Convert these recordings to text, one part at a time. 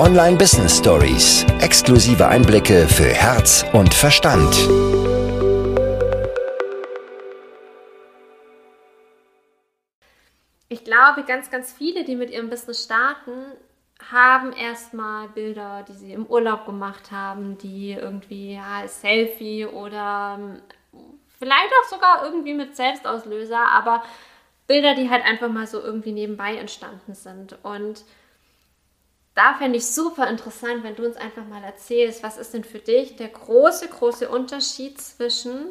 Online Business Stories. Exklusive Einblicke für Herz und Verstand. Ich glaube, ganz, ganz viele, die mit ihrem Business starten, haben erstmal Bilder, die sie im Urlaub gemacht haben, die irgendwie ja, Selfie oder ähm, vielleicht auch sogar irgendwie mit Selbstauslöser, aber Bilder, die halt einfach mal so irgendwie nebenbei entstanden sind. Und da fände ich super interessant, wenn du uns einfach mal erzählst, was ist denn für dich der große, große Unterschied zwischen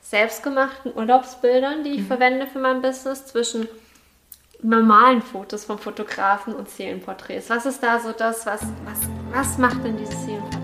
selbstgemachten Urlaubsbildern, die ich mhm. verwende für mein Business, zwischen normalen Fotos vom Fotografen und Seelenporträts. Was ist da so das, was, was, was macht denn diese Seelenporträts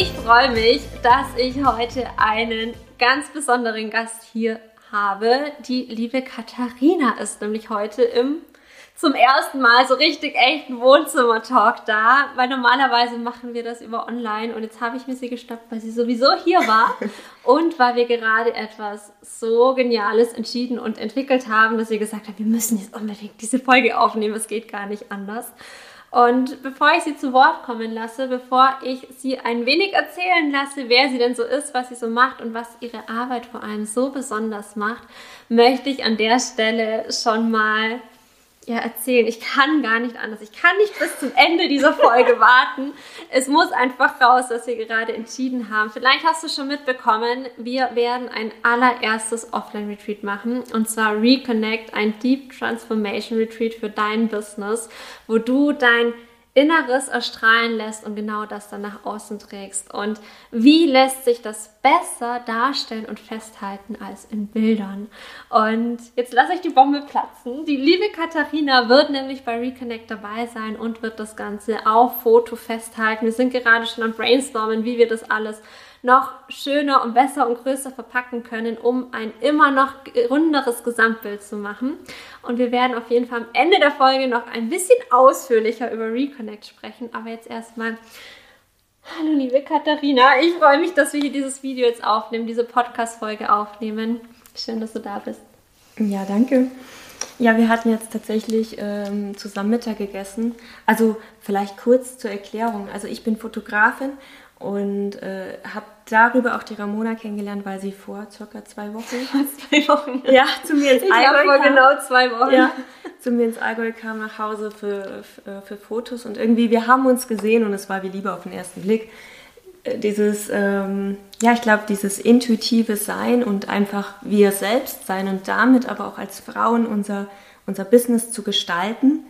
Ich freue mich, dass ich heute einen ganz besonderen Gast hier habe. Die liebe Katharina ist nämlich heute im zum ersten Mal so richtig echten Wohnzimmer-Talk da, weil normalerweise machen wir das über online und jetzt habe ich mir sie gestoppt, weil sie sowieso hier war und weil wir gerade etwas so Geniales entschieden und entwickelt haben, dass sie gesagt hat, wir müssen jetzt unbedingt diese Folge aufnehmen, es geht gar nicht anders. Und bevor ich sie zu Wort kommen lasse, bevor ich sie ein wenig erzählen lasse, wer sie denn so ist, was sie so macht und was ihre Arbeit vor allem so besonders macht, möchte ich an der Stelle schon mal ja, erzählen. Ich kann gar nicht anders. Ich kann nicht bis zum Ende dieser Folge warten. Es muss einfach raus, dass wir gerade entschieden haben. Vielleicht hast du schon mitbekommen, wir werden ein allererstes Offline-Retreat machen. Und zwar Reconnect, ein Deep Transformation Retreat für dein Business, wo du dein Inneres erstrahlen lässt und genau das dann nach außen trägst. Und wie lässt sich das besser darstellen und festhalten als in Bildern? Und jetzt lasse ich die Bombe platzen. Die liebe Katharina wird nämlich bei Reconnect dabei sein und wird das Ganze auf Foto festhalten. Wir sind gerade schon am Brainstormen, wie wir das alles noch schöner und besser und größer verpacken können, um ein immer noch runderes Gesamtbild zu machen. Und wir werden auf jeden Fall am Ende der Folge noch ein bisschen ausführlicher über Reconnect sprechen. Aber jetzt erstmal. Hallo liebe Katharina, ich freue mich, dass wir hier dieses Video jetzt aufnehmen, diese Podcast-Folge aufnehmen. Schön, dass du da bist. Ja, danke. Ja, wir hatten jetzt tatsächlich ähm, zusammen Mittag gegessen. Also vielleicht kurz zur Erklärung. Also ich bin Fotografin und äh, habe darüber auch die Ramona kennengelernt, weil sie vor circa zwei Wochen. zwei Wochen. Ja, zu mir ins Allgäu vor kam. genau zwei Wochen. Ja, zu mir ins Allgäu kam nach Hause für, für, äh, für, Fotos und irgendwie, wir haben uns gesehen und es war wie Liebe auf den ersten Blick. Äh, dieses, ähm, ja, ich glaube, dieses intuitive Sein und einfach wir selbst sein und damit aber auch als Frauen unser, unser Business zu gestalten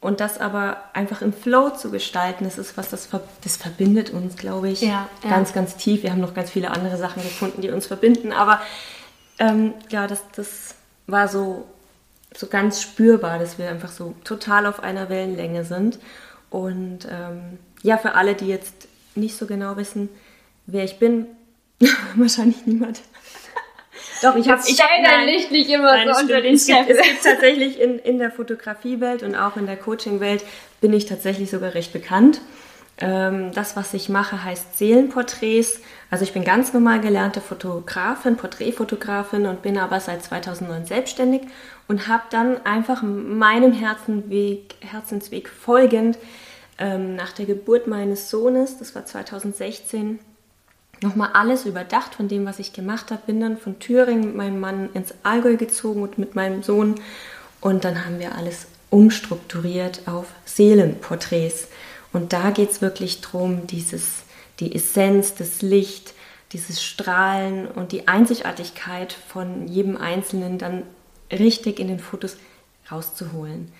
und das aber einfach im Flow zu gestalten, das ist was, das, das verbindet uns, glaube ich, ja, ja. ganz, ganz tief. Wir haben noch ganz viele andere Sachen gefunden, die uns verbinden, aber ähm, ja, das, das war so, so ganz spürbar, dass wir einfach so total auf einer Wellenlänge sind. Und ähm, ja, für alle, die jetzt nicht so genau wissen, wer ich bin, wahrscheinlich niemand. Doch, ich habe ich hab, dein Licht nicht immer nein, so unter den Scheffel. Es gibt tatsächlich in, in der Fotografiewelt und auch in der Coachingwelt bin ich tatsächlich sogar recht bekannt. Ähm, das, was ich mache, heißt Seelenporträts. Also ich bin ganz normal gelernte Fotografin, Porträtfotografin und bin aber seit 2009 selbstständig und habe dann einfach meinem Herzenweg, Herzensweg folgend ähm, nach der Geburt meines Sohnes, das war 2016, nochmal alles überdacht von dem, was ich gemacht habe. Bin dann von Thüringen mit meinem Mann ins Allgäu gezogen und mit meinem Sohn. Und dann haben wir alles umstrukturiert auf Seelenporträts. Und da geht es wirklich darum, dieses, die Essenz, das Licht, dieses Strahlen und die Einzigartigkeit von jedem Einzelnen dann richtig in den Fotos rauszuholen.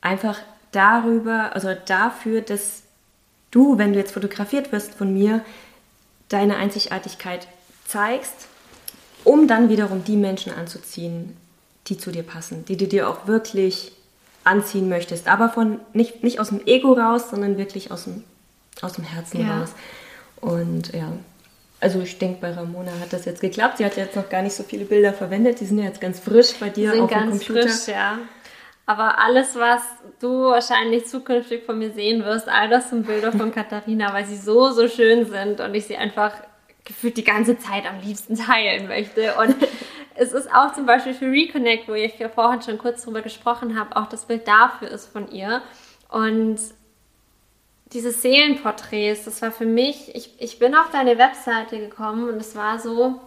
Einfach darüber, also dafür, dass du, wenn du jetzt fotografiert wirst von mir, deine Einzigartigkeit zeigst, um dann wiederum die Menschen anzuziehen, die zu dir passen, die du dir auch wirklich anziehen möchtest. Aber von nicht, nicht aus dem Ego raus, sondern wirklich aus dem, aus dem Herzen ja. raus. Und ja, also ich denke, bei Ramona hat das jetzt geklappt. Sie hat jetzt noch gar nicht so viele Bilder verwendet. Die sind ja jetzt ganz frisch bei dir sind auf dem Computer. Frisch, ja. Aber alles, was du wahrscheinlich zukünftig von mir sehen wirst, all das sind Bilder von Katharina, weil sie so, so schön sind und ich sie einfach gefühlt die ganze Zeit am liebsten teilen möchte. Und es ist auch zum Beispiel für Reconnect, wo ich ja vorhin schon kurz drüber gesprochen habe, auch das Bild dafür ist von ihr. Und diese Seelenporträts, das war für mich, ich, ich bin auf deine Webseite gekommen und es war so,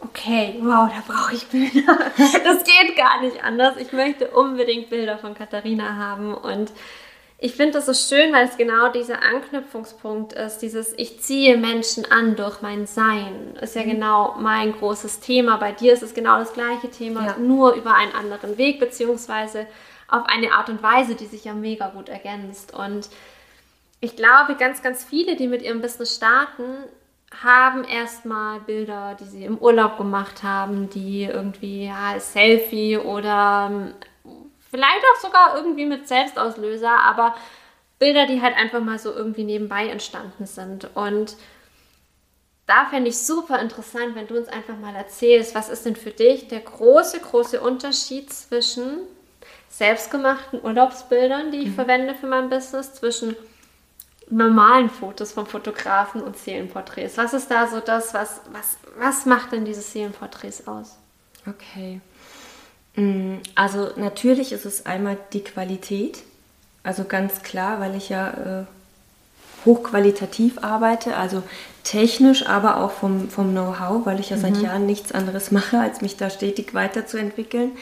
okay, wow, da brauche ich Bilder. Das geht gar nicht anders. Ich möchte unbedingt Bilder von Katharina haben und ich finde das so schön, weil es genau dieser Anknüpfungspunkt ist, dieses ich ziehe Menschen an durch mein Sein, ist ja mhm. genau mein großes Thema. Bei dir ist es genau das gleiche Thema, ja. nur über einen anderen Weg, beziehungsweise auf eine Art und Weise, die sich ja mega gut ergänzt. Und ich glaube, ganz, ganz viele, die mit ihrem Business starten, haben erstmal Bilder, die sie im Urlaub gemacht haben, die irgendwie ja, Selfie oder ähm, vielleicht auch sogar irgendwie mit Selbstauslöser, aber Bilder, die halt einfach mal so irgendwie nebenbei entstanden sind. Und da fände ich super interessant, wenn du uns einfach mal erzählst, was ist denn für dich der große, große Unterschied zwischen selbstgemachten Urlaubsbildern, die ich mhm. verwende für mein Business, zwischen normalen Fotos vom Fotografen und Seelenporträts? Was ist da so das, was, was, was macht denn diese Seelenporträts aus? Okay. Mm, also natürlich ist es einmal die Qualität, also ganz klar, weil ich ja äh, hochqualitativ arbeite, also technisch, aber auch vom, vom Know-how, weil ich ja seit mhm. Jahren nichts anderes mache, als mich da stetig weiterzuentwickeln.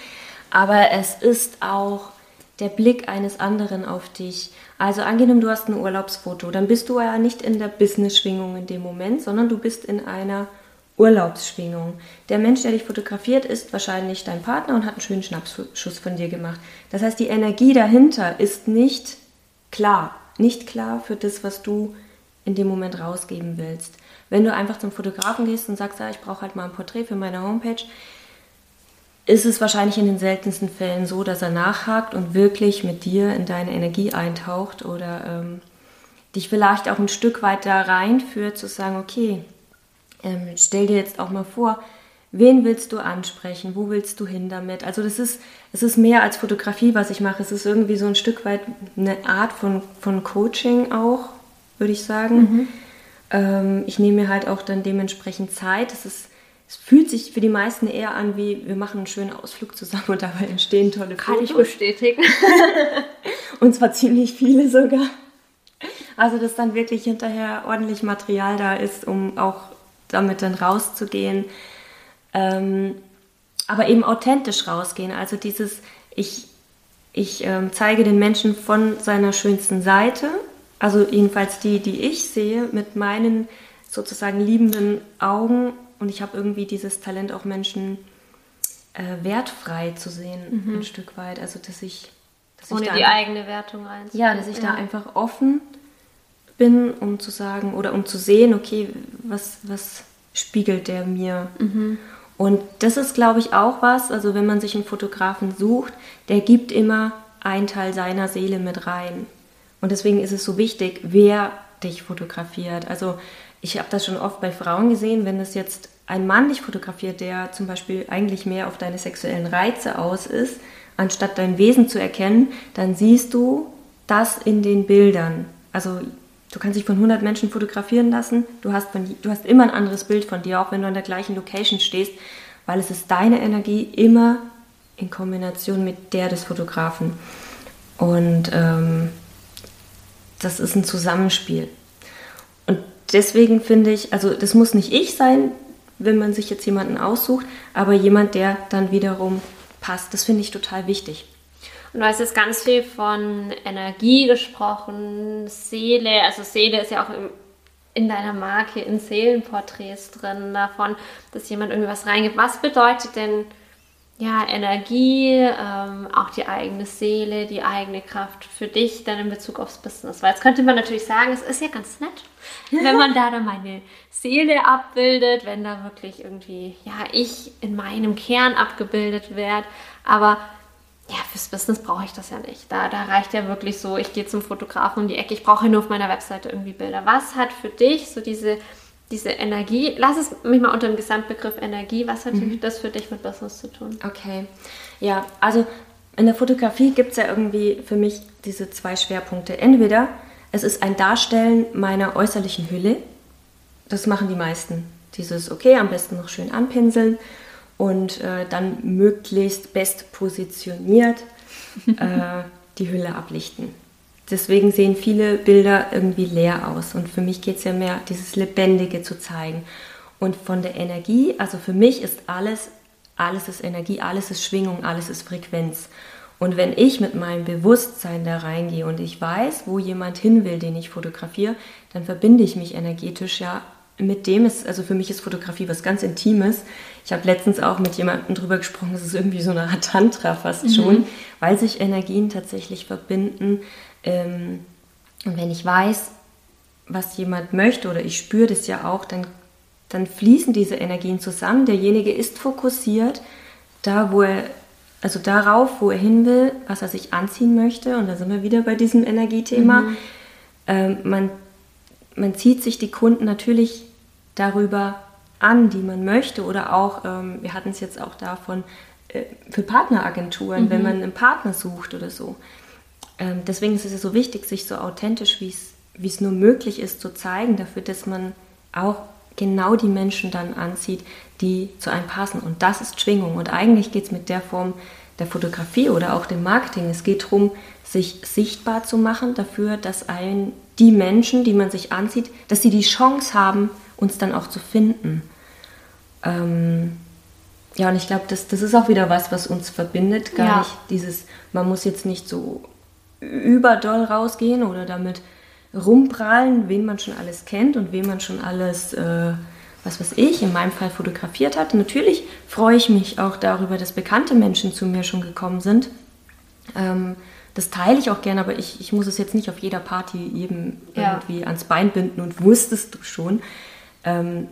Aber es ist auch der Blick eines anderen auf dich. Also angenommen, du hast ein Urlaubsfoto, dann bist du ja nicht in der Business-Schwingung in dem Moment, sondern du bist in einer Urlaubsschwingung. Der Mensch, der dich fotografiert, ist wahrscheinlich dein Partner und hat einen schönen Schnappschuss von dir gemacht. Das heißt, die Energie dahinter ist nicht klar, nicht klar für das, was du in dem Moment rausgeben willst. Wenn du einfach zum Fotografen gehst und sagst, ja, ich brauche halt mal ein Porträt für meine Homepage, ist es wahrscheinlich in den seltensten Fällen so, dass er nachhakt und wirklich mit dir in deine Energie eintaucht oder ähm, dich vielleicht auch ein Stück weit da reinführt, zu sagen, okay, ähm, stell dir jetzt auch mal vor, wen willst du ansprechen, wo willst du hin damit? Also das ist, es ist mehr als Fotografie, was ich mache. Es ist irgendwie so ein Stück weit eine Art von, von Coaching auch, würde ich sagen. Mhm. Ähm, ich nehme mir halt auch dann dementsprechend Zeit. Es ist es fühlt sich für die meisten eher an, wie wir machen einen schönen Ausflug zusammen und dabei entstehen tolle Kann Fotos. ich bestätigen. und zwar ziemlich viele sogar. Also, dass dann wirklich hinterher ordentlich Material da ist, um auch damit dann rauszugehen. Ähm, aber eben authentisch rausgehen. Also dieses, ich, ich ähm, zeige den Menschen von seiner schönsten Seite, also jedenfalls die, die ich sehe, mit meinen sozusagen liebenden Augen und ich habe irgendwie dieses Talent, auch Menschen äh, wertfrei zu sehen, mhm. ein Stück weit. Also, dass ich. Dass Ohne ich die eigene Wertung einzunehmen. Ja, dass ich ja. da einfach offen bin, um zu sagen oder um zu sehen, okay, was, was spiegelt der mir? Mhm. Und das ist, glaube ich, auch was, also wenn man sich einen Fotografen sucht, der gibt immer einen Teil seiner Seele mit rein. Und deswegen ist es so wichtig, wer dich fotografiert. Also ich habe das schon oft bei Frauen gesehen, wenn es jetzt ein Mann dich fotografiert, der zum Beispiel eigentlich mehr auf deine sexuellen Reize aus ist, anstatt dein Wesen zu erkennen, dann siehst du das in den Bildern. Also du kannst dich von 100 Menschen fotografieren lassen, du hast, von, du hast immer ein anderes Bild von dir, auch wenn du an der gleichen Location stehst, weil es ist deine Energie immer in Kombination mit der des Fotografen. Und ähm, das ist ein Zusammenspiel. Und deswegen finde ich, also das muss nicht ich sein, wenn man sich jetzt jemanden aussucht, aber jemand, der dann wiederum passt. Das finde ich total wichtig. Und du hast jetzt ganz viel von Energie gesprochen, Seele. Also Seele ist ja auch im, in deiner Marke, in Seelenporträts drin, davon, dass jemand irgendwie was reingibt. Was bedeutet denn ja, Energie, ähm, auch die eigene Seele, die eigene Kraft für dich dann in Bezug aufs Business. Weil jetzt könnte man natürlich sagen, es ist ja ganz nett, wenn man da dann meine Seele abbildet, wenn da wirklich irgendwie, ja, ich in meinem Kern abgebildet werde. Aber ja, fürs Business brauche ich das ja nicht. Da, da reicht ja wirklich so, ich gehe zum Fotografen um die Ecke, ich brauche nur auf meiner Webseite irgendwie Bilder. Was hat für dich so diese diese Energie, lass es mich mal unter dem Gesamtbegriff Energie, was hat mhm. das für dich mit Business zu tun? Okay, ja, also in der Fotografie gibt es ja irgendwie für mich diese zwei Schwerpunkte. Entweder es ist ein Darstellen meiner äußerlichen Hülle, das machen die meisten. Dieses, okay, am besten noch schön anpinseln und äh, dann möglichst best positioniert äh, die Hülle ablichten deswegen sehen viele Bilder irgendwie leer aus. Und für mich geht es ja mehr, dieses Lebendige zu zeigen. Und von der Energie, also für mich ist alles, alles ist Energie, alles ist Schwingung, alles ist Frequenz. Und wenn ich mit meinem Bewusstsein da reingehe und ich weiß, wo jemand hin will, den ich fotografiere, dann verbinde ich mich energetisch ja mit dem ist, also für mich ist Fotografie was ganz Intimes. Ich habe letztens auch mit jemandem drüber gesprochen, das ist irgendwie so eine Art Tantra fast mhm. schon, weil sich Energien tatsächlich verbinden. Ähm, und wenn ich weiß, was jemand möchte oder ich spüre das ja auch, dann, dann fließen diese Energien zusammen. Derjenige ist fokussiert da, wo er, also darauf, wo er hin will, was er sich anziehen möchte. Und da sind wir wieder bei diesem Energiethema. Mhm. Ähm, man, man zieht sich die Kunden natürlich darüber an, die man möchte. Oder auch, ähm, wir hatten es jetzt auch davon, äh, für Partneragenturen, mhm. wenn man einen Partner sucht oder so. Ähm, deswegen ist es ja so wichtig, sich so authentisch, wie es nur möglich ist, zu zeigen, dafür, dass man auch genau die Menschen dann anzieht, die zu einem passen. Und das ist Schwingung. Und eigentlich geht es mit der Form der Fotografie oder auch dem Marketing. Es geht darum, sich sichtbar zu machen dafür, dass ein, die Menschen, die man sich anzieht, dass sie die Chance haben, uns dann auch zu finden. Ähm, ja, und ich glaube, das, das ist auch wieder was, was uns verbindet. Gar ja. nicht dieses, man muss jetzt nicht so überdoll rausgehen oder damit rumprallen, wen man schon alles kennt und wen man schon alles, äh, was weiß ich, in meinem Fall fotografiert hat. Natürlich freue ich mich auch darüber, dass bekannte Menschen zu mir schon gekommen sind. Ähm, das teile ich auch gerne, aber ich, ich muss es jetzt nicht auf jeder Party jedem ja. irgendwie ans Bein binden und wusstest du schon. Ähm,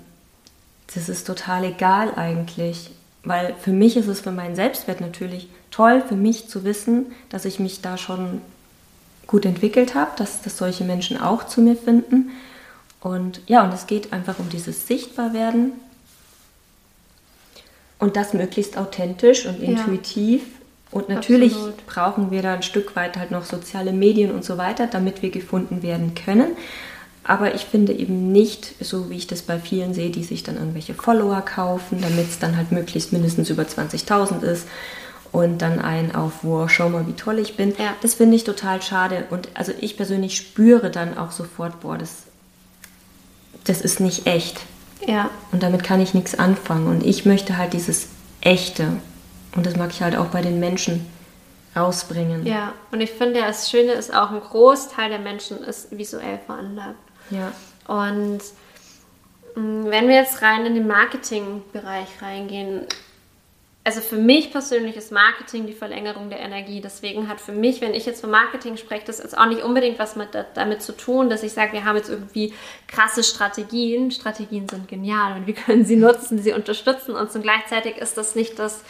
das ist total egal eigentlich, weil für mich ist es für meinen Selbstwert natürlich toll, für mich zu wissen, dass ich mich da schon gut entwickelt habe, dass, dass solche Menschen auch zu mir finden. Und ja, und es geht einfach um dieses Sichtbarwerden und das möglichst authentisch und intuitiv. Ja, und natürlich absolut. brauchen wir da ein Stück weit halt noch soziale Medien und so weiter, damit wir gefunden werden können. Aber ich finde eben nicht, so wie ich das bei vielen sehe, die sich dann irgendwelche Follower kaufen, damit es dann halt möglichst mindestens über 20.000 ist und dann ein auf, wow, schau mal, wie toll ich bin. Ja. Das finde ich total schade. Und also ich persönlich spüre dann auch sofort, boah, das, das ist nicht echt. Ja. Und damit kann ich nichts anfangen. Und ich möchte halt dieses Echte. Und das mag ich halt auch bei den Menschen rausbringen. Ja, und ich finde, das Schöne ist auch, ein Großteil der Menschen ist visuell veranlagt. Ja. Und mm, wenn wir jetzt rein in den Marketingbereich reingehen, also für mich persönlich ist Marketing die Verlängerung der Energie. Deswegen hat für mich, wenn ich jetzt von Marketing spreche, das ist auch nicht unbedingt was mit, damit zu tun, dass ich sage, wir haben jetzt irgendwie krasse Strategien. Strategien sind genial und wir können sie nutzen, sie unterstützen uns und gleichzeitig ist das nicht das,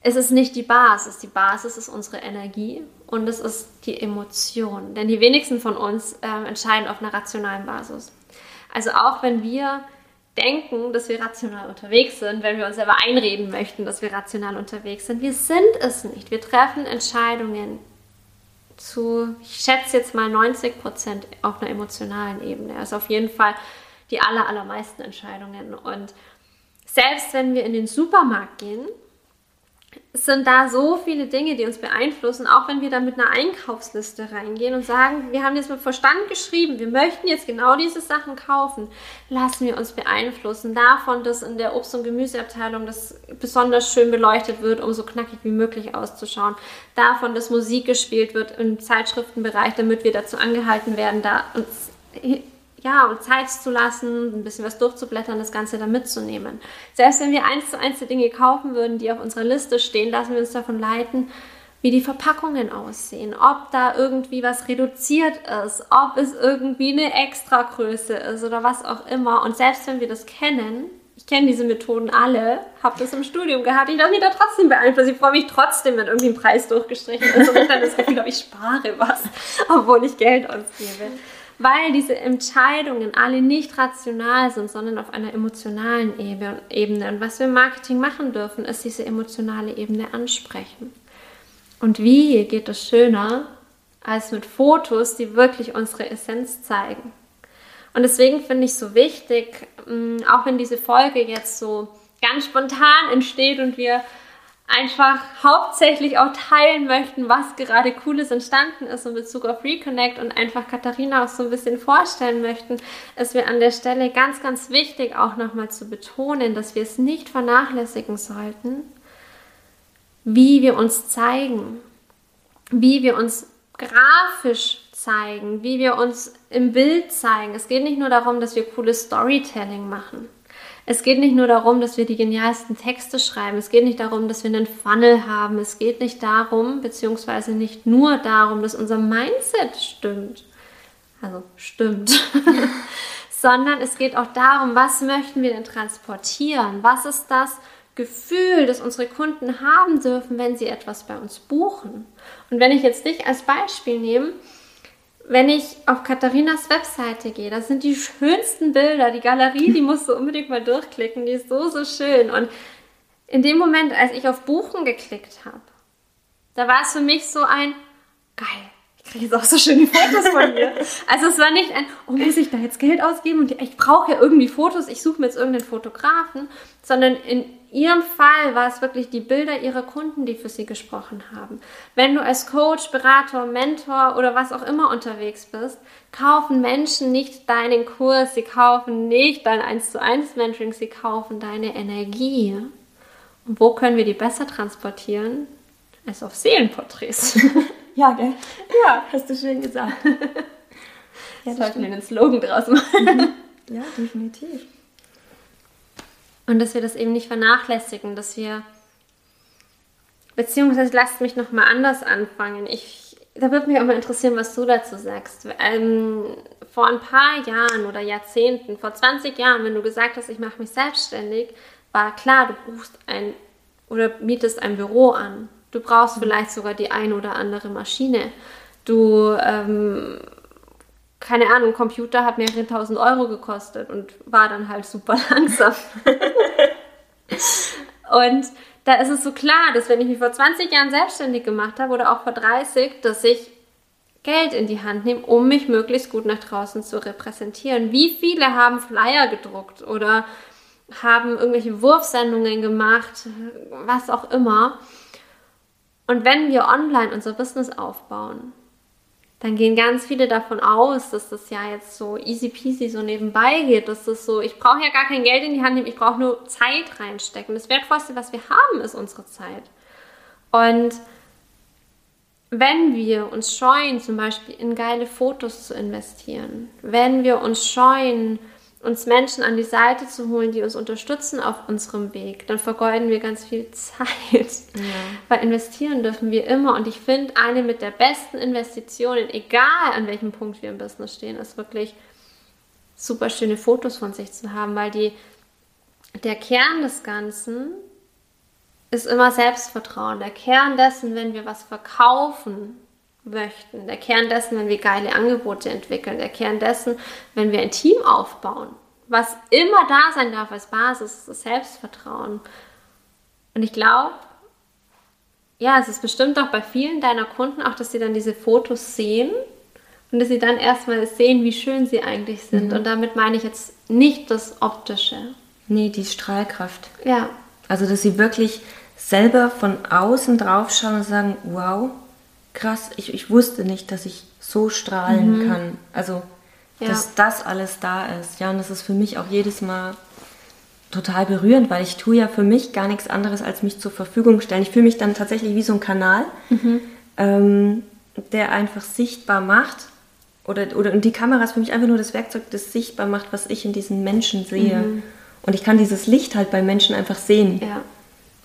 es ist nicht die Basis. Die Basis ist unsere Energie und es ist die Emotion. Denn die wenigsten von uns äh, entscheiden auf einer rationalen Basis. Also auch wenn wir denken, dass wir rational unterwegs sind, wenn wir uns selber einreden möchten, dass wir rational unterwegs sind. Wir sind es nicht. Wir treffen Entscheidungen zu, ich schätze jetzt mal 90 Prozent auf einer emotionalen Ebene. Also auf jeden Fall die aller, allermeisten Entscheidungen. Und selbst wenn wir in den Supermarkt gehen, es sind da so viele Dinge, die uns beeinflussen, auch wenn wir da mit einer Einkaufsliste reingehen und sagen, wir haben jetzt mit Verstand geschrieben, wir möchten jetzt genau diese Sachen kaufen, lassen wir uns beeinflussen davon, dass in der Obst- und Gemüseabteilung das besonders schön beleuchtet wird, um so knackig wie möglich auszuschauen, davon, dass Musik gespielt wird im Zeitschriftenbereich, damit wir dazu angehalten werden, da uns ja, und Zeit zu lassen, ein bisschen was durchzublättern, das Ganze da mitzunehmen. Selbst wenn wir eins zu eins die Dinge kaufen würden, die auf unserer Liste stehen, lassen wir uns davon leiten, wie die Verpackungen aussehen, ob da irgendwie was reduziert ist, ob es irgendwie eine Extragröße ist oder was auch immer. Und selbst wenn wir das kennen, ich kenne diese Methoden alle, habe das im Studium gehabt, ich lasse mich da trotzdem beeinflussen. Ich freue mich trotzdem, wenn irgendwie ein Preis durchgestrichen ist und ich dann das Gefühl habe, ich spare was, obwohl ich Geld ausgebe weil diese Entscheidungen alle nicht rational sind, sondern auf einer emotionalen Ebene. Und was wir im Marketing machen dürfen, ist diese emotionale Ebene ansprechen. Und wie geht es schöner als mit Fotos, die wirklich unsere Essenz zeigen? Und deswegen finde ich so wichtig, mm, auch wenn diese Folge jetzt so ganz spontan entsteht und wir einfach hauptsächlich auch teilen möchten, was gerade Cooles entstanden ist in Bezug auf Reconnect und einfach Katharina auch so ein bisschen vorstellen möchten, ist mir an der Stelle ganz, ganz wichtig auch nochmal zu betonen, dass wir es nicht vernachlässigen sollten, wie wir uns zeigen, wie wir uns grafisch zeigen, wie wir uns im Bild zeigen. Es geht nicht nur darum, dass wir cooles Storytelling machen. Es geht nicht nur darum, dass wir die genialsten Texte schreiben. Es geht nicht darum, dass wir einen Funnel haben. Es geht nicht darum, beziehungsweise nicht nur darum, dass unser Mindset stimmt. Also stimmt. Sondern es geht auch darum, was möchten wir denn transportieren? Was ist das Gefühl, das unsere Kunden haben dürfen, wenn sie etwas bei uns buchen? Und wenn ich jetzt dich als Beispiel nehme, wenn ich auf Katharinas Webseite gehe, das sind die schönsten Bilder. Die Galerie, die musst du unbedingt mal durchklicken. Die ist so, so schön. Und in dem Moment, als ich auf Buchen geklickt habe, da war es für mich so ein, geil, ich kriege jetzt auch so schöne Fotos von mir. Also es war nicht ein, oh, muss ich da jetzt Geld ausgeben und ich brauche ja irgendwie Fotos, ich suche mir jetzt irgendeinen Fotografen, sondern in ihrem Fall war es wirklich die Bilder ihrer Kunden, die für sie gesprochen haben. Wenn du als Coach, Berater, Mentor oder was auch immer unterwegs bist, kaufen Menschen nicht deinen Kurs, sie kaufen nicht dein 1 zu 1 Mentoring, sie kaufen deine Energie. Und wo können wir die besser transportieren? Als auf Seelenporträts. ja, gell? Ja, hast du schön gesagt. ja, Sollten wir einen Slogan draus machen. ja, definitiv. Und dass wir das eben nicht vernachlässigen, dass wir, beziehungsweise lasst mich nochmal anders anfangen. Ich, da würde mich auch mal interessieren, was du dazu sagst. Ähm, vor ein paar Jahren oder Jahrzehnten, vor 20 Jahren, wenn du gesagt hast, ich mache mich selbstständig, war klar, du buchst ein oder mietest ein Büro an. Du brauchst vielleicht sogar die ein oder andere Maschine. Du ähm, keine Ahnung, ein Computer hat mehrere tausend Euro gekostet und war dann halt super langsam. und da ist es so klar, dass wenn ich mich vor 20 Jahren selbstständig gemacht habe oder auch vor 30, dass ich Geld in die Hand nehme, um mich möglichst gut nach draußen zu repräsentieren. Wie viele haben Flyer gedruckt oder haben irgendwelche Wurfsendungen gemacht, was auch immer. Und wenn wir online unser Business aufbauen, dann gehen ganz viele davon aus, dass das ja jetzt so easy peasy so nebenbei geht, dass das so, ich brauche ja gar kein Geld in die Hand nehmen, ich brauche nur Zeit reinstecken. Das Wertvollste, was wir haben, ist unsere Zeit. Und wenn wir uns scheuen, zum Beispiel in geile Fotos zu investieren, wenn wir uns scheuen, uns Menschen an die Seite zu holen, die uns unterstützen auf unserem Weg, dann vergeuden wir ganz viel Zeit. Ja. Weil investieren dürfen wir immer. Und ich finde, eine mit der besten Investitionen, egal an welchem Punkt wir im Business stehen, ist wirklich super schöne Fotos von sich zu haben, weil die, der Kern des Ganzen ist immer Selbstvertrauen. Der Kern dessen, wenn wir was verkaufen, möchten. Der Kern dessen, wenn wir geile Angebote entwickeln. Der Kern dessen, wenn wir ein Team aufbauen. Was immer da sein darf als Basis, ist das Selbstvertrauen. Und ich glaube, ja, es ist bestimmt auch bei vielen deiner Kunden auch, dass sie dann diese Fotos sehen und dass sie dann erstmal sehen, wie schön sie eigentlich sind. Mhm. Und damit meine ich jetzt nicht das Optische. Nee, die Strahlkraft. Ja. Also, dass sie wirklich selber von außen drauf schauen und sagen, wow, krass, ich, ich wusste nicht, dass ich so strahlen mhm. kann. Also, ja. dass das alles da ist. Ja, und das ist für mich auch jedes Mal total berührend, weil ich tue ja für mich gar nichts anderes, als mich zur Verfügung stellen. Ich fühle mich dann tatsächlich wie so ein Kanal, mhm. ähm, der einfach sichtbar macht, oder, oder und die Kamera ist für mich einfach nur das Werkzeug, das sichtbar macht, was ich in diesen Menschen sehe. Mhm. Und ich kann dieses Licht halt bei Menschen einfach sehen. Ja.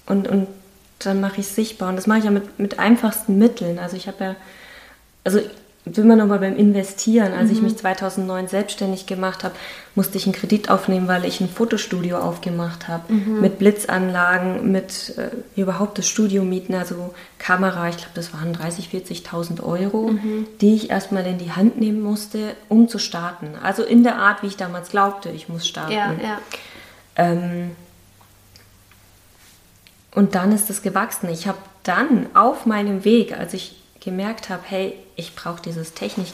Und, und dann mache ich es sichtbar. Und das mache ich ja mit, mit einfachsten Mitteln. Also ich habe ja, also sind wir nochmal beim Investieren. Als mhm. ich mich 2009 selbstständig gemacht habe, musste ich einen Kredit aufnehmen, weil ich ein Fotostudio aufgemacht habe. Mhm. Mit Blitzanlagen, mit äh, überhaupt das Studio mieten, also Kamera. Ich glaube, das waren 30.000, 40.000 Euro, mhm. die ich erstmal in die Hand nehmen musste, um zu starten. Also in der Art, wie ich damals glaubte, ich muss starten. Ja, ja. Ähm, und dann ist es gewachsen. Ich habe dann auf meinem Weg, als ich gemerkt habe, hey, ich brauche dieses Technik,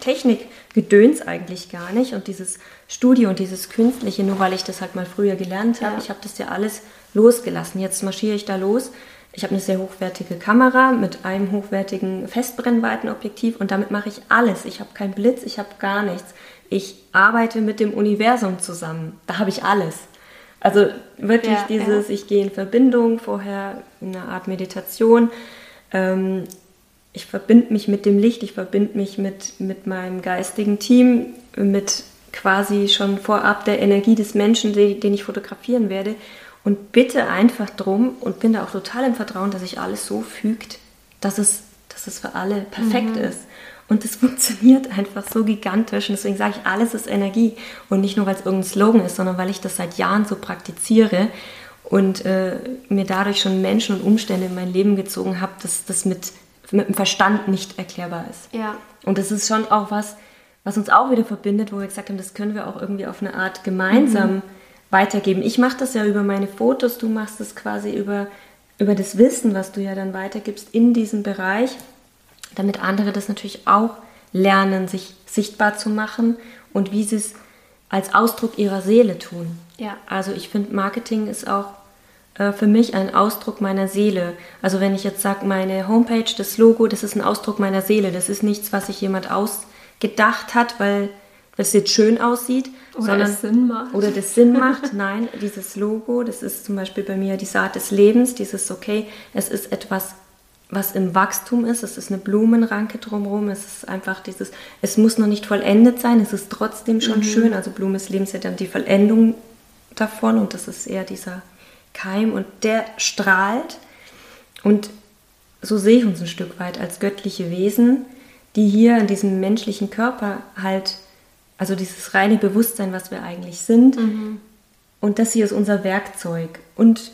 Technikgedöns eigentlich gar nicht und dieses Studio und dieses Künstliche, nur weil ich das halt mal früher gelernt habe. Ja. Ich habe das ja alles losgelassen. Jetzt marschiere ich da los. Ich habe eine sehr hochwertige Kamera mit einem hochwertigen Festbrennweitenobjektiv und damit mache ich alles. Ich habe keinen Blitz, ich habe gar nichts. Ich arbeite mit dem Universum zusammen. Da habe ich alles. Also wirklich ja, dieses, ja. ich gehe in Verbindung, vorher in einer Art Meditation. Ähm, ich verbinde mich mit dem Licht, ich verbinde mich mit, mit meinem geistigen Team, mit quasi schon vorab der Energie des Menschen, den, den ich fotografieren werde. Und bitte einfach drum und bin da auch total im Vertrauen, dass sich alles so fügt, dass es, dass es für alle perfekt mhm. ist. Und es funktioniert einfach so gigantisch. Und deswegen sage ich, alles ist Energie. Und nicht nur, weil es irgendein Slogan ist, sondern weil ich das seit Jahren so praktiziere und äh, mir dadurch schon Menschen und Umstände in mein Leben gezogen habe, dass das mit, mit dem Verstand nicht erklärbar ist. Ja. Und das ist schon auch was, was uns auch wieder verbindet, wo wir gesagt haben, das können wir auch irgendwie auf eine Art gemeinsam mhm. weitergeben. Ich mache das ja über meine Fotos, du machst das quasi über, über das Wissen, was du ja dann weitergibst in diesem Bereich damit andere das natürlich auch lernen, sich sichtbar zu machen und wie sie es als Ausdruck ihrer Seele tun. Ja. Also ich finde, Marketing ist auch äh, für mich ein Ausdruck meiner Seele. Also wenn ich jetzt sage, meine Homepage, das Logo, das ist ein Ausdruck meiner Seele. Das ist nichts, was sich jemand ausgedacht hat, weil es jetzt schön aussieht. Oder sondern, das Sinn macht. Oder das Sinn macht. Nein, dieses Logo, das ist zum Beispiel bei mir die Saat des Lebens, dieses okay, es ist etwas was im Wachstum ist. Es ist eine Blumenranke drumherum. Es ist einfach dieses, es muss noch nicht vollendet sein, es ist trotzdem schon mhm. schön. Also Blume des Lebens ja dann die Vollendung davon und das ist eher dieser Keim und der strahlt. Und so sehe ich uns ein Stück weit als göttliche Wesen, die hier in diesem menschlichen Körper halt, also dieses reine Bewusstsein, was wir eigentlich sind. Mhm. Und das hier ist unser Werkzeug. Und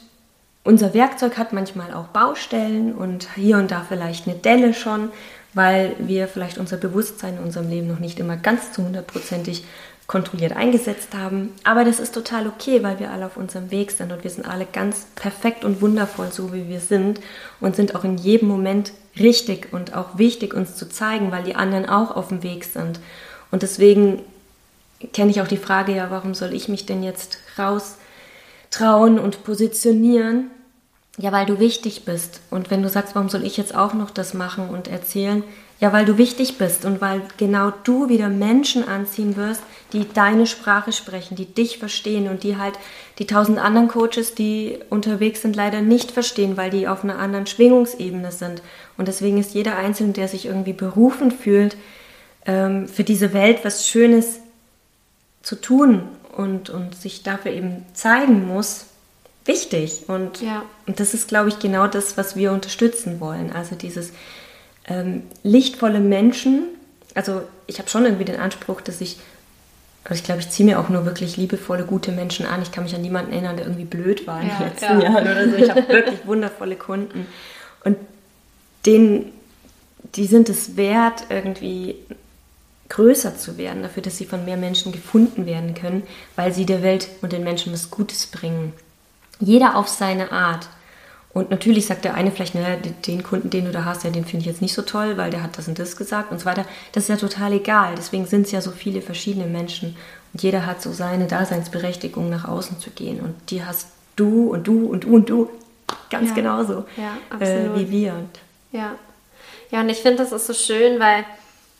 unser Werkzeug hat manchmal auch Baustellen und hier und da vielleicht eine Delle schon, weil wir vielleicht unser Bewusstsein in unserem Leben noch nicht immer ganz zu hundertprozentig kontrolliert eingesetzt haben. Aber das ist total okay, weil wir alle auf unserem Weg sind und wir sind alle ganz perfekt und wundervoll, so wie wir sind und sind auch in jedem Moment richtig und auch wichtig, uns zu zeigen, weil die anderen auch auf dem Weg sind. Und deswegen kenne ich auch die Frage, ja, warum soll ich mich denn jetzt raus trauen und positionieren? Ja, weil du wichtig bist. Und wenn du sagst, warum soll ich jetzt auch noch das machen und erzählen? Ja, weil du wichtig bist und weil genau du wieder Menschen anziehen wirst, die deine Sprache sprechen, die dich verstehen und die halt die tausend anderen Coaches, die unterwegs sind, leider nicht verstehen, weil die auf einer anderen Schwingungsebene sind. Und deswegen ist jeder Einzelne, der sich irgendwie berufen fühlt, ähm, für diese Welt was Schönes zu tun und, und sich dafür eben zeigen muss, wichtig. Und, ja. und das ist, glaube ich, genau das, was wir unterstützen wollen. Also dieses ähm, lichtvolle Menschen. Also ich habe schon irgendwie den Anspruch, dass ich, also ich glaube, ich ziehe mir auch nur wirklich liebevolle, gute Menschen an. Ich kann mich an niemanden erinnern, der irgendwie blöd war in ja, den letzten ja. Jahren oder so. Ich habe wirklich wundervolle Kunden. Und denen, die sind es wert, irgendwie größer zu werden, dafür, dass sie von mehr Menschen gefunden werden können, weil sie der Welt und den Menschen was Gutes bringen. Jeder auf seine Art. Und natürlich sagt der eine vielleicht, naja, den Kunden, den du da hast, ja, den finde ich jetzt nicht so toll, weil der hat das und das gesagt und so weiter. Das ist ja total egal. Deswegen sind es ja so viele verschiedene Menschen. Und jeder hat so seine Daseinsberechtigung, nach außen zu gehen. Und die hast du und du und du und du ganz ja. genauso ja, äh, wie wir. Und ja. ja, und ich finde, das ist so schön, weil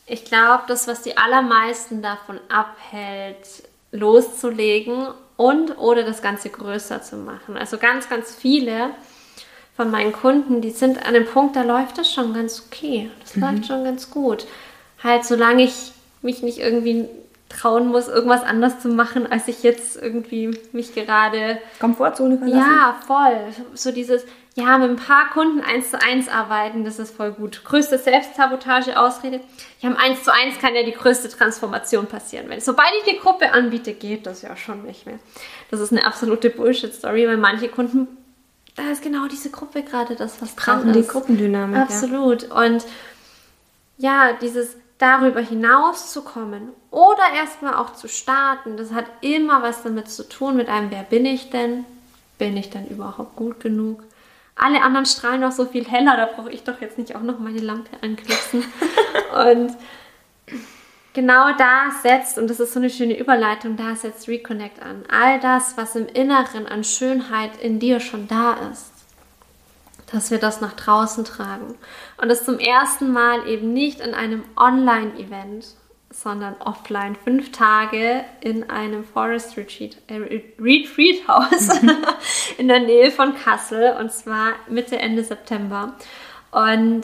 ich glaube, das, was die allermeisten davon abhält, loszulegen und oder das Ganze größer zu machen. Also ganz, ganz viele von meinen Kunden, die sind an dem Punkt, da läuft das schon ganz okay. Das mhm. läuft schon ganz gut. halt solange ich mich nicht irgendwie trauen muss, irgendwas anders zu machen, als ich jetzt irgendwie mich gerade. Komfortzone verlassen? Ja, voll. So dieses, ja, mit ein paar Kunden eins zu eins arbeiten, das ist voll gut. Größte Selbstsabotage-Ausrede. Ja, im eins zu eins kann ja die größte Transformation passieren. Wenn, sobald ich die Gruppe anbiete, geht das ja schon nicht mehr. Das ist eine absolute Bullshit-Story, weil manche Kunden, da ist genau diese Gruppe gerade das, was Brauchen die Gruppendynamik. Absolut. Ja. Und ja, dieses darüber hinaus zu kommen oder erstmal auch zu starten, das hat immer was damit zu tun mit einem, wer bin ich denn? Bin ich denn überhaupt gut genug? Alle anderen strahlen noch so viel heller, da brauche ich doch jetzt nicht auch noch meine Lampe anknipsen. und genau da setzt, und das ist so eine schöne Überleitung, da setzt Reconnect an. All das, was im Inneren an Schönheit in dir schon da ist dass wir das nach draußen tragen. Und das zum ersten Mal eben nicht in einem Online-Event, sondern offline, fünf Tage in einem Forest Retreat, äh, Retreat House in der Nähe von Kassel und zwar Mitte, Ende September. Und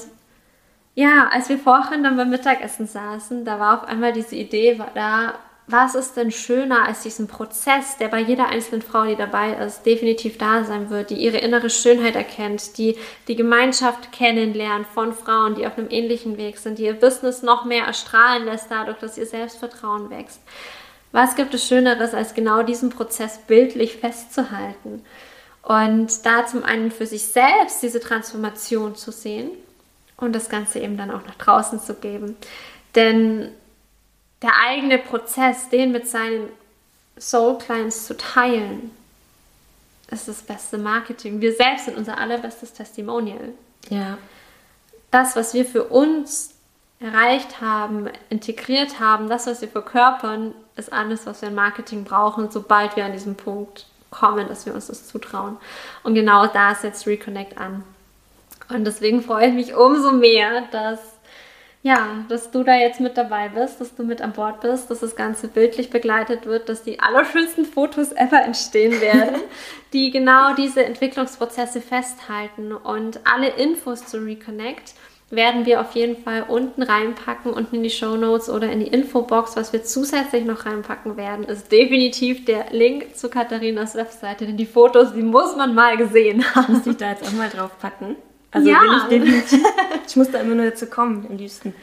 ja, als wir vorhin dann beim Mittagessen saßen, da war auf einmal diese Idee war da, was ist denn schöner als diesen Prozess, der bei jeder einzelnen Frau, die dabei ist, definitiv da sein wird, die ihre innere Schönheit erkennt, die die Gemeinschaft kennenlernt von Frauen, die auf einem ähnlichen Weg sind, die ihr Business noch mehr erstrahlen lässt dadurch, dass ihr Selbstvertrauen wächst. Was gibt es Schöneres, als genau diesen Prozess bildlich festzuhalten? Und da zum einen für sich selbst diese Transformation zu sehen und das Ganze eben dann auch nach draußen zu geben. Denn der eigene Prozess, den mit seinen Soul Clients zu teilen, ist das beste Marketing. Wir selbst sind unser allerbestes Testimonial. Ja. Das, was wir für uns erreicht haben, integriert haben, das, was wir verkörpern, ist alles, was wir im Marketing brauchen, sobald wir an diesem Punkt kommen, dass wir uns das zutrauen. Und genau da setzt Reconnect an. Und deswegen freue ich mich umso mehr, dass ja, dass du da jetzt mit dabei bist, dass du mit an Bord bist, dass das Ganze bildlich begleitet wird, dass die allerschönsten Fotos ever entstehen werden, die genau diese Entwicklungsprozesse festhalten. Und alle Infos zu Reconnect werden wir auf jeden Fall unten reinpacken, unten in die Show Notes oder in die Infobox. Was wir zusätzlich noch reinpacken werden, ist definitiv der Link zu Katharinas Webseite, denn die Fotos, die muss man mal gesehen haben. Muss ich da jetzt auch mal drauf packen? Also ja. bin ich definitiv. ich muss da immer nur dazu kommen, am liebsten.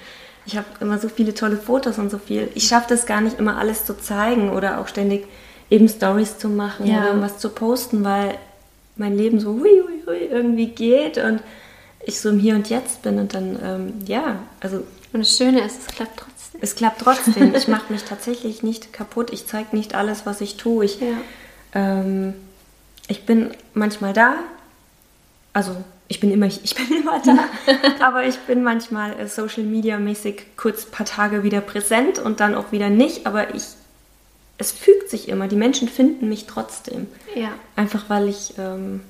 Ich habe immer so viele tolle Fotos und so viel. Ich schaffe das gar nicht immer alles zu zeigen oder auch ständig eben Stories zu machen ja. oder irgendwas zu posten, weil mein Leben so hui, hui, hui irgendwie geht und ich so im Hier und Jetzt bin und dann, ähm, ja, also. Und das Schöne ist, es klappt trotzdem. Es klappt trotzdem. ich mache mich tatsächlich nicht kaputt. Ich zeige nicht alles, was ich tue. Ich, ja. ähm, ich bin manchmal da, also ich bin immer, ich bin immer da, aber ich bin manchmal äh, Social Media mäßig kurz ein paar Tage wieder präsent und dann auch wieder nicht, aber ich, es fügt sich immer. Die Menschen finden mich trotzdem. Ja. Einfach weil ich ähm,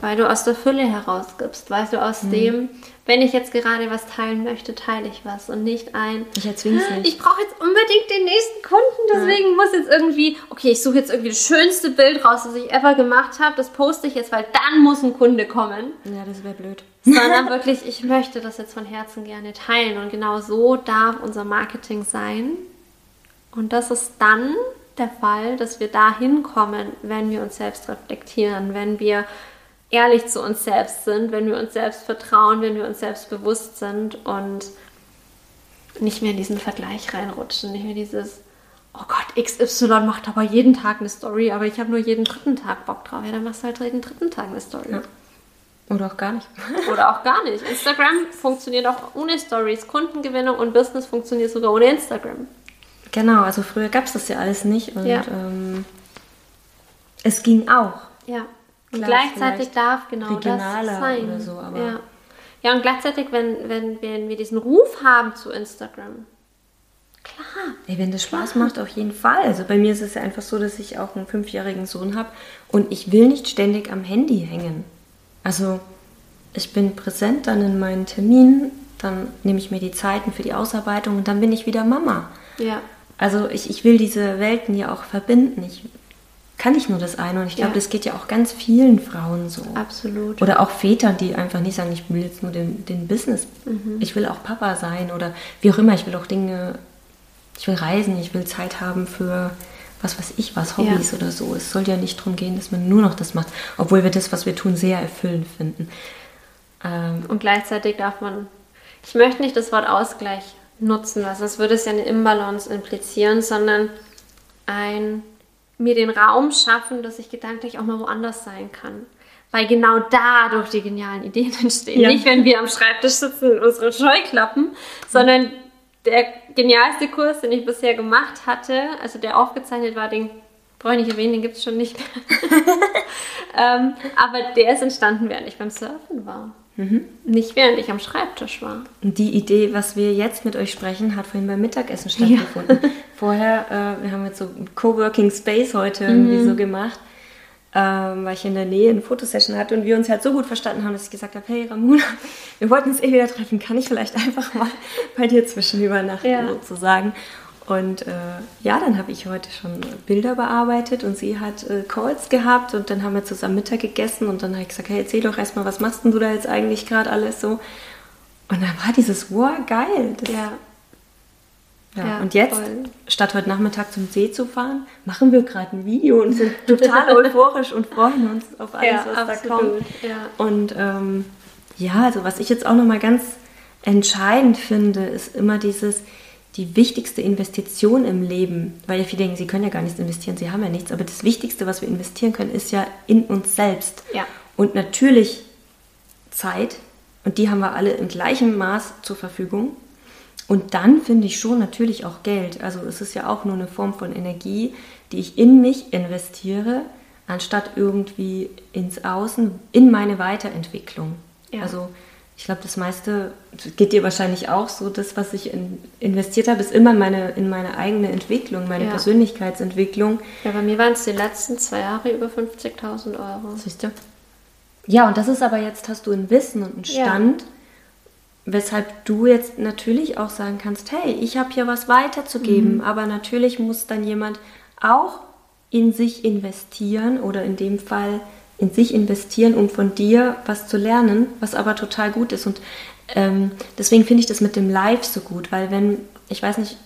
weil du aus der Fülle herausgibst, weil du aus mhm. dem, wenn ich jetzt gerade was teilen möchte, teile ich was und nicht ein. Ich erzwinge es nicht. Ich brauche jetzt unbedingt den nächsten Kunden, deswegen ja. muss jetzt irgendwie, okay, ich suche jetzt irgendwie das schönste Bild raus, das ich ever gemacht habe, das poste ich jetzt, weil dann muss ein Kunde kommen. Ja, das wäre blöd. Sondern wirklich, ich möchte das jetzt von Herzen gerne teilen und genau so darf unser Marketing sein. Und das ist dann der Fall, dass wir dahin kommen, wenn wir uns selbst reflektieren, wenn wir ehrlich zu uns selbst sind, wenn wir uns selbst vertrauen, wenn wir uns selbst bewusst sind und nicht mehr in diesen Vergleich reinrutschen, nicht mehr dieses, oh Gott, XY macht aber jeden Tag eine Story, aber ich habe nur jeden dritten Tag Bock drauf. Ja, dann machst du halt jeden dritten Tag eine Story. Ja. Oder auch gar nicht. Oder auch gar nicht. Instagram funktioniert auch ohne Stories. Kundengewinnung und Business funktioniert sogar ohne Instagram. Genau, also früher gab es das ja alles nicht und ja. ähm, es ging auch. Ja. Und gleichzeitig darf genau das sein. Oder so, aber ja. ja, und gleichzeitig, wenn, wenn, wenn wir diesen Ruf haben zu Instagram, klar. Ey, wenn das Spaß klar. macht, auf jeden Fall. Also bei mir ist es ja einfach so, dass ich auch einen fünfjährigen Sohn habe und ich will nicht ständig am Handy hängen. Also ich bin präsent dann in meinen Terminen, dann nehme ich mir die Zeiten für die Ausarbeitung und dann bin ich wieder Mama. Ja. Also ich, ich will diese Welten ja auch verbinden. Ich kann nicht nur das eine. Und ich glaube, Ja. das geht ja auch ganz vielen Frauen so. Absolut. Oder auch Väter, die einfach nicht sagen, ich will jetzt nur den, den Business, Mhm. ich will auch Papa sein oder wie auch immer, ich will auch Dinge, ich will reisen, ich will Zeit haben für was weiß ich was, Hobbys Ja. oder so. Es soll ja nicht darum gehen, dass man nur noch das macht, obwohl wir das, was wir tun, sehr erfüllend finden. Ähm, Und gleichzeitig darf man, ich möchte nicht das Wort Ausgleich nutzen, also das würde es ja eine Imbalance implizieren, sondern ein, mir den Raum schaffen, dass ich gedanklich auch mal woanders sein kann. Weil genau dadurch die genialen Ideen entstehen. Ja. Nicht, wenn wir am Schreibtisch sitzen und unsere Scheuklappen, sondern der genialste Kurs, den ich bisher gemacht hatte, also der aufgezeichnet war, den brauche ich nicht erwähnen, den gibt es schon nicht mehr. ähm, aber der ist entstanden, während ich beim Surfen war. Nicht während ich am Schreibtisch war. Die Idee, was wir jetzt mit euch sprechen, hat vorhin beim Mittagessen stattgefunden. Vorher, äh, wir haben jetzt so einen Coworking Space heute irgendwie Mhm. so gemacht, ähm, weil ich in der Nähe eine Fotosession hatte und wir uns halt so gut verstanden haben, dass ich gesagt habe, hey Ramona, wir wollten uns eh wieder treffen, kann ich vielleicht einfach mal bei dir zwischen übernachten Ja. sozusagen. Und äh, ja, dann habe ich heute schon Bilder bearbeitet und sie hat äh, Calls gehabt und dann haben wir zusammen Mittag gegessen und dann habe ich gesagt, hey, erzähl doch erstmal, was machst denn du da jetzt eigentlich gerade alles so? Und dann war dieses, wow, geil. Das, Ja. Ja. ja, und jetzt, voll. statt heute Nachmittag zum See zu fahren, machen wir gerade ein Video und sind total euphorisch und freuen uns auf alles, Ja, was da absolut, kommt. ja. Und ähm, ja, also was ich jetzt auch nochmal ganz entscheidend finde, ist immer dieses, die wichtigste Investition im Leben, weil ja viele denken, sie können ja gar nichts investieren, sie haben ja nichts, aber das Wichtigste, was wir investieren können, ist ja in uns selbst. Und natürlich Zeit, und die haben wir alle im gleichen Maß zur Verfügung. Und dann finde ich schon natürlich auch Geld. Also es ist ja auch nur eine Form von Energie, die ich in mich investiere, anstatt irgendwie ins Außen, in meine Weiterentwicklung. Ja. Also ich glaube, das meiste geht dir wahrscheinlich auch so. Das, was ich in, investiert habe, ist immer in meine, in meine eigene Entwicklung, meine Ja. Persönlichkeitsentwicklung. Ja, bei mir waren es die letzten zwei Jahre über 50.000 Euro. Siehst du? Ja, und das ist aber jetzt, hast du ein Wissen und einen Ja. Weshalb du jetzt natürlich auch sagen kannst, hey, ich habe hier was weiterzugeben, aber natürlich muss dann jemand auch in sich investieren oder in dem Fall in sich investieren, um von dir was zu lernen, was aber total gut ist. Und ähm, deswegen finde ich das mit dem Live so gut, weil wenn, ich weiß nicht,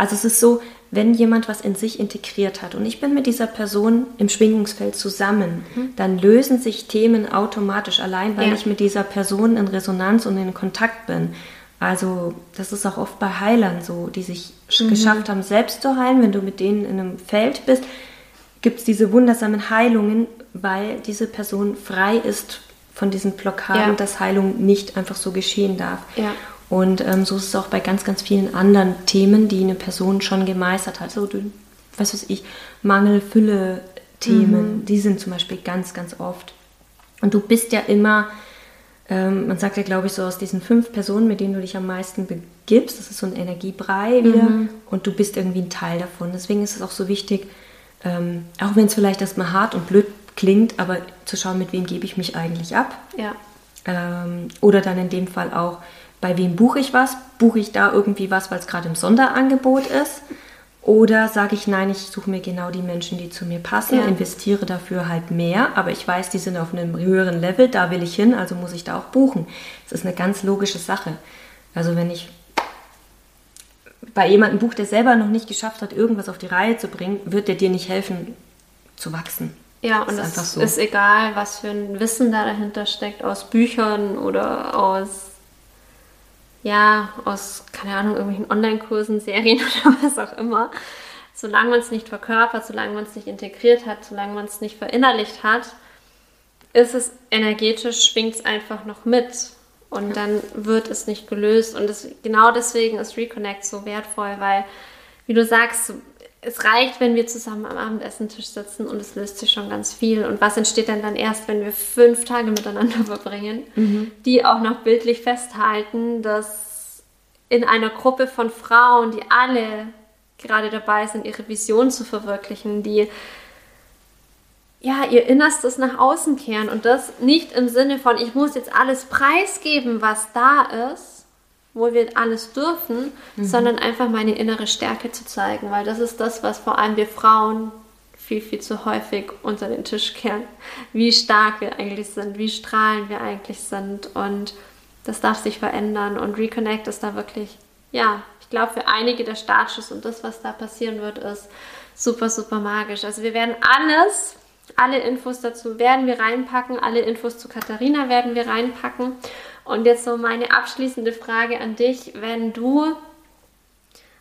also es ist so, wenn jemand was in sich integriert hat und ich bin mit dieser Person im Schwingungsfeld zusammen, dann lösen sich Themen automatisch allein, weil Ja. ich mit dieser Person in Resonanz und in Kontakt bin. Also das ist auch oft bei Heilern so, die sich sch- geschafft haben, selbst zu heilen. Wenn du mit denen in einem Feld bist, gibt es diese wundersamen Heilungen, weil diese Person frei ist von diesen Blockaden, Ja. dass Heilung nicht einfach so geschehen darf. Ja. Und ähm, so ist es auch bei ganz, ganz vielen anderen Themen, die eine Person schon gemeistert hat. So, du, was weiß ich, Mangel, Fülle, Themen, die sind zum Beispiel ganz, ganz oft. Und du bist ja immer, ähm, man sagt ja, glaube ich, so aus diesen fünf Personen, mit denen du dich am meisten begibst, das ist so ein Energiebrei wieder, und du bist irgendwie ein Teil davon. Deswegen ist es auch so wichtig, ähm, auch wenn es vielleicht erstmal hart und blöd klingt, aber zu schauen, mit wem gebe ich mich eigentlich ab. Ja. Ähm, oder dann in dem Fall auch, bei wem buche ich was? Buche ich da irgendwie was, weil es gerade im Sonderangebot ist? Oder sage ich, nein, ich suche mir genau die Menschen, die zu mir passen, Ja. investiere dafür halt mehr, aber ich weiß, die sind auf einem höheren Level, da will ich hin, also muss ich da auch buchen. Das ist eine ganz logische Sache. Also wenn ich bei jemandem buche, der selber noch nicht geschafft hat, irgendwas auf die Reihe zu bringen, wird der dir nicht helfen zu wachsen. Ja, Ist und es so. ist egal, was für ein Wissen da dahinter steckt, aus Büchern oder aus, ja, aus, keine Ahnung, irgendwelchen Online-Kursen, Serien oder was auch immer. Solange man es nicht verkörpert, solange man es nicht integriert hat, solange man es nicht verinnerlicht hat, ist es energetisch, schwingt es einfach noch mit. Und dann wird es nicht gelöst. Und das, genau deswegen ist Reconnect so wertvoll, weil, wie du sagst, es reicht, wenn wir zusammen am Abendessentisch sitzen und es löst sich schon ganz viel. Und was entsteht denn dann erst, wenn wir fünf Tage miteinander verbringen, die auch noch bildlich festhalten, dass in einer Gruppe von Frauen, die alle gerade dabei sind, ihre Vision zu verwirklichen, die ja, ihr Innerstes nach außen kehren und das nicht im Sinne von, ich muss jetzt alles preisgeben, was da ist, wo wir alles dürfen, sondern einfach meine innere Stärke zu zeigen, weil das ist das, was vor allem wir Frauen viel, viel zu häufig unter den Tisch kehren, wie stark wir eigentlich sind, wie strahlend wir eigentlich sind. Und das darf sich verändern. Und Reconnect ist da wirklich, ja, ich glaube, für einige der Startschuss und das, was da passieren wird, ist super, super magisch. Also wir werden alles, alle Infos dazu werden wir reinpacken, alle Infos zu Katharina werden wir reinpacken. Und jetzt so meine abschließende Frage an dich, wenn du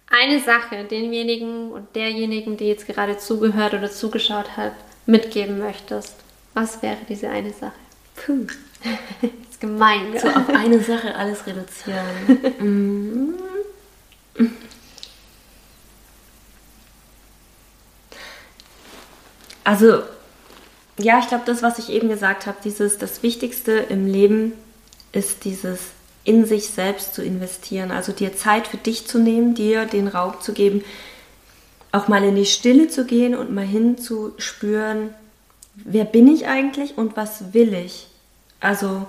eine Sache denjenigen und derjenigen, die jetzt gerade zugehört oder zugeschaut hat, mitgeben möchtest, was wäre diese eine Sache? Puh. ist gemein. So auf eine Sache alles reduzieren. also, ja, ich glaube, das, was ich eben gesagt habe, dieses, das Wichtigste im Leben ist dieses in sich selbst zu investieren, also dir Zeit für dich zu nehmen, dir den Raum zu geben, auch mal in die Stille zu gehen und mal hinzuspüren, wer bin ich eigentlich und was will ich? Also,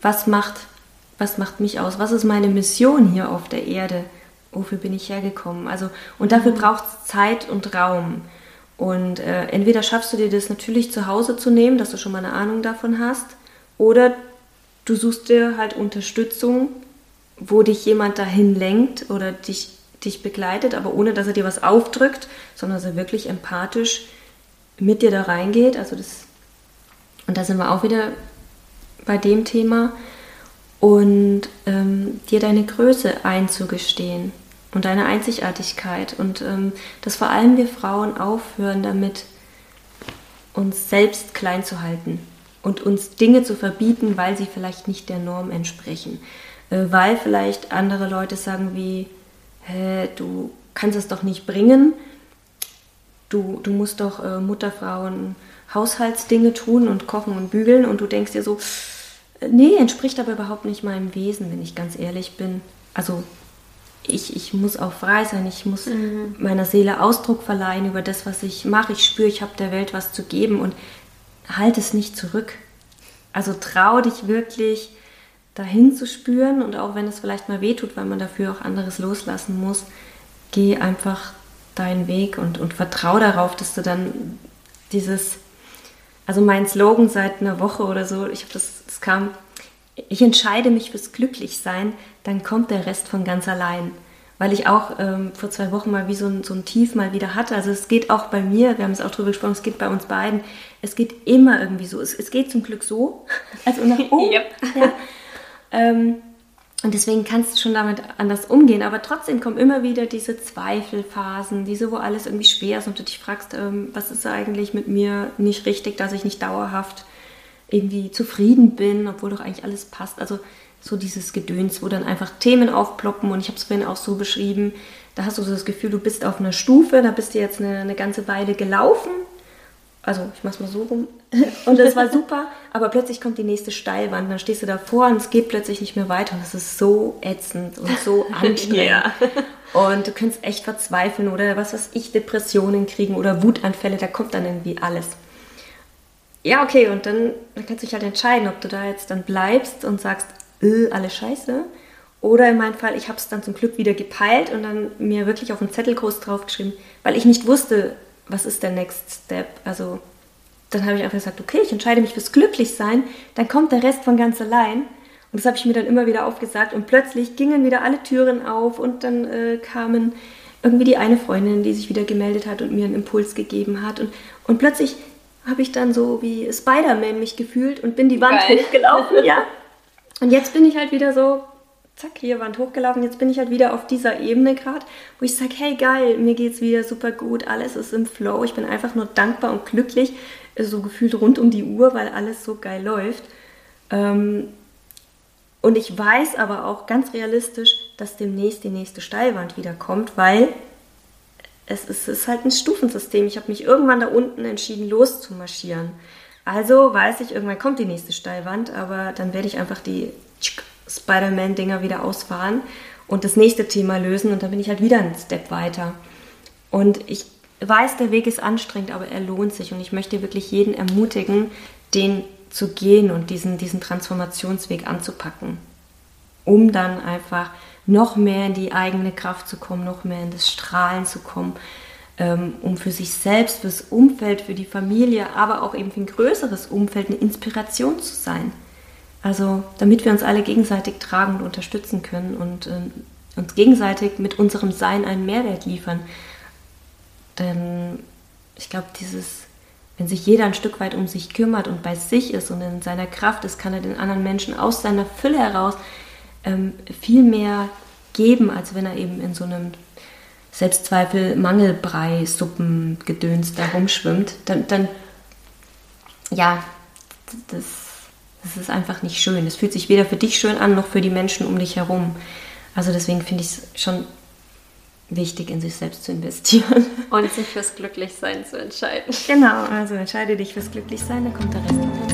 was macht, was macht mich aus? Was ist meine Mission hier auf der Erde? Wofür bin ich hergekommen? Also, und dafür mhm. braucht es Zeit und Raum. Und äh, entweder schaffst du dir das natürlich zu Hause zu nehmen, dass du schon mal eine Ahnung davon hast, oder du suchst dir halt Unterstützung, wo dich jemand dahin lenkt oder dich, dich begleitet, aber ohne dass er dir was aufdrückt, sondern dass er wirklich empathisch mit dir da reingeht. Also das, und da sind wir auch wieder bei dem Thema. Und ähm, dir deine Größe einzugestehen und deine Einzigartigkeit. Und ähm, dass vor allem wir Frauen aufhören damit, uns selbst klein zu halten und uns Dinge zu verbieten, weil sie vielleicht nicht der Norm entsprechen. Äh, weil vielleicht andere Leute sagen wie, hä, du kannst es doch nicht bringen, du, du musst doch äh, Mutterfrauen Haushaltsdinge tun und kochen und bügeln und du denkst dir so, äh, nee, entspricht aber überhaupt nicht meinem Wesen, wenn ich ganz ehrlich bin. Also ich, ich muss auch frei sein, ich muss mhm. meiner Seele Ausdruck verleihen über das, was ich mache. Ich spüre, ich habe der Welt was zu geben und halt es nicht zurück. Also trau dich wirklich dahin zu spüren und auch wenn es vielleicht mal wehtut, weil man dafür auch anderes loslassen muss, geh einfach deinen Weg und, und vertrau darauf, dass du dann dieses, also mein Slogan seit einer Woche oder so, ich habe das, es kam, ich entscheide mich fürs Glücklichsein, dann kommt der Rest von ganz allein weil ich auch ähm, vor zwei Wochen mal wie so ein, so ein Tief mal wieder hatte. Also es geht auch bei mir, wir haben es auch drüber gesprochen, es geht bei uns beiden, es geht immer irgendwie so. Es, es geht zum Glück so, also nach oben. yep. ja. ähm, und deswegen kannst du schon damit anders umgehen. Aber trotzdem kommen immer wieder diese Zweifelphasen, diese, wo alles irgendwie schwer ist und du dich fragst, ähm, was ist eigentlich mit mir nicht richtig, dass ich nicht dauerhaft irgendwie zufrieden bin, obwohl doch eigentlich alles passt. Also so dieses Gedöns, wo dann einfach Themen aufploppen und ich habe es vorhin auch so beschrieben, da hast du so das Gefühl, du bist auf einer Stufe, da bist du jetzt eine, eine ganze Weile gelaufen, also ich mach's mal so rum und das war super, aber plötzlich kommt die nächste Steilwand, dann stehst du davor und es geht plötzlich nicht mehr weiter und es ist so ätzend und so anstrengend. ja. Und du kannst echt verzweifeln oder was weiß ich, Depressionen kriegen oder Wutanfälle, da kommt dann irgendwie alles. Ja, okay, und dann, dann kannst du dich halt entscheiden, ob du da jetzt dann bleibst und sagst, äh, alles scheiße. Oder in meinem Fall, ich habe es dann zum Glück wieder gepeilt und dann mir wirklich auf einen Zettel groß draufgeschrieben, weil ich nicht wusste, was ist der Next Step. Also dann habe ich einfach gesagt, okay, ich entscheide mich fürs Glücklichsein, dann kommt der Rest von ganz allein. Und das habe ich mir dann immer wieder aufgesagt und plötzlich gingen wieder alle Türen auf und dann äh, kamen irgendwie die eine Freundin, die sich wieder gemeldet hat und mir einen Impuls gegeben hat. Und, und plötzlich habe ich dann so wie Spider-Man mich gefühlt und bin die Wand Geil. hochgelaufen, ja. Und jetzt bin ich halt wieder so, zack, hier Wand hochgelaufen. Jetzt bin ich halt wieder auf dieser Ebene gerade, wo ich sage, hey geil, mir geht's wieder super gut, alles ist im Flow. Ich bin einfach nur dankbar und glücklich, so gefühlt rund um die Uhr, weil alles so geil läuft. Ähm, und ich weiß aber auch ganz realistisch, dass demnächst die nächste Steilwand wieder kommt, weil es ist, es ist halt ein Stufensystem. Ich habe mich irgendwann da unten entschieden, loszumarschieren. Also weiß ich, irgendwann kommt die nächste Steilwand, aber dann werde ich einfach die Spider-Man-Dinger wieder ausfahren und das nächste Thema lösen und dann bin ich halt wieder einen Step weiter. Und ich weiß, der Weg ist anstrengend, aber er lohnt sich und ich möchte wirklich jeden ermutigen, den zu gehen und diesen, diesen Transformationsweg anzupacken, um dann einfach noch mehr in die eigene Kraft zu kommen, noch mehr in das Strahlen zu kommen, um für sich selbst, fürs Umfeld, für die Familie, aber auch eben für ein größeres Umfeld eine Inspiration zu sein. Also damit wir uns alle gegenseitig tragen und unterstützen können und äh, uns gegenseitig mit unserem Sein einen Mehrwert liefern. Denn ich glaube, dieses, wenn sich jeder ein Stück weit um sich kümmert und bei sich ist und in seiner Kraft ist, kann er den anderen Menschen aus seiner Fülle heraus ähm, viel mehr geben, als wenn er eben in so einem Selbstzweifel, Mangelbrei, Suppen, Gedöns da rumschwimmt. Dann, dann ja, das, das ist einfach nicht schön. Es fühlt sich weder für dich schön an, noch für die Menschen um dich herum. Also deswegen finde ich es schon wichtig, in sich selbst zu investieren. Und sich fürs Glücklichsein zu entscheiden. Genau, also entscheide dich fürs Glücklichsein, dann kommt der Rest.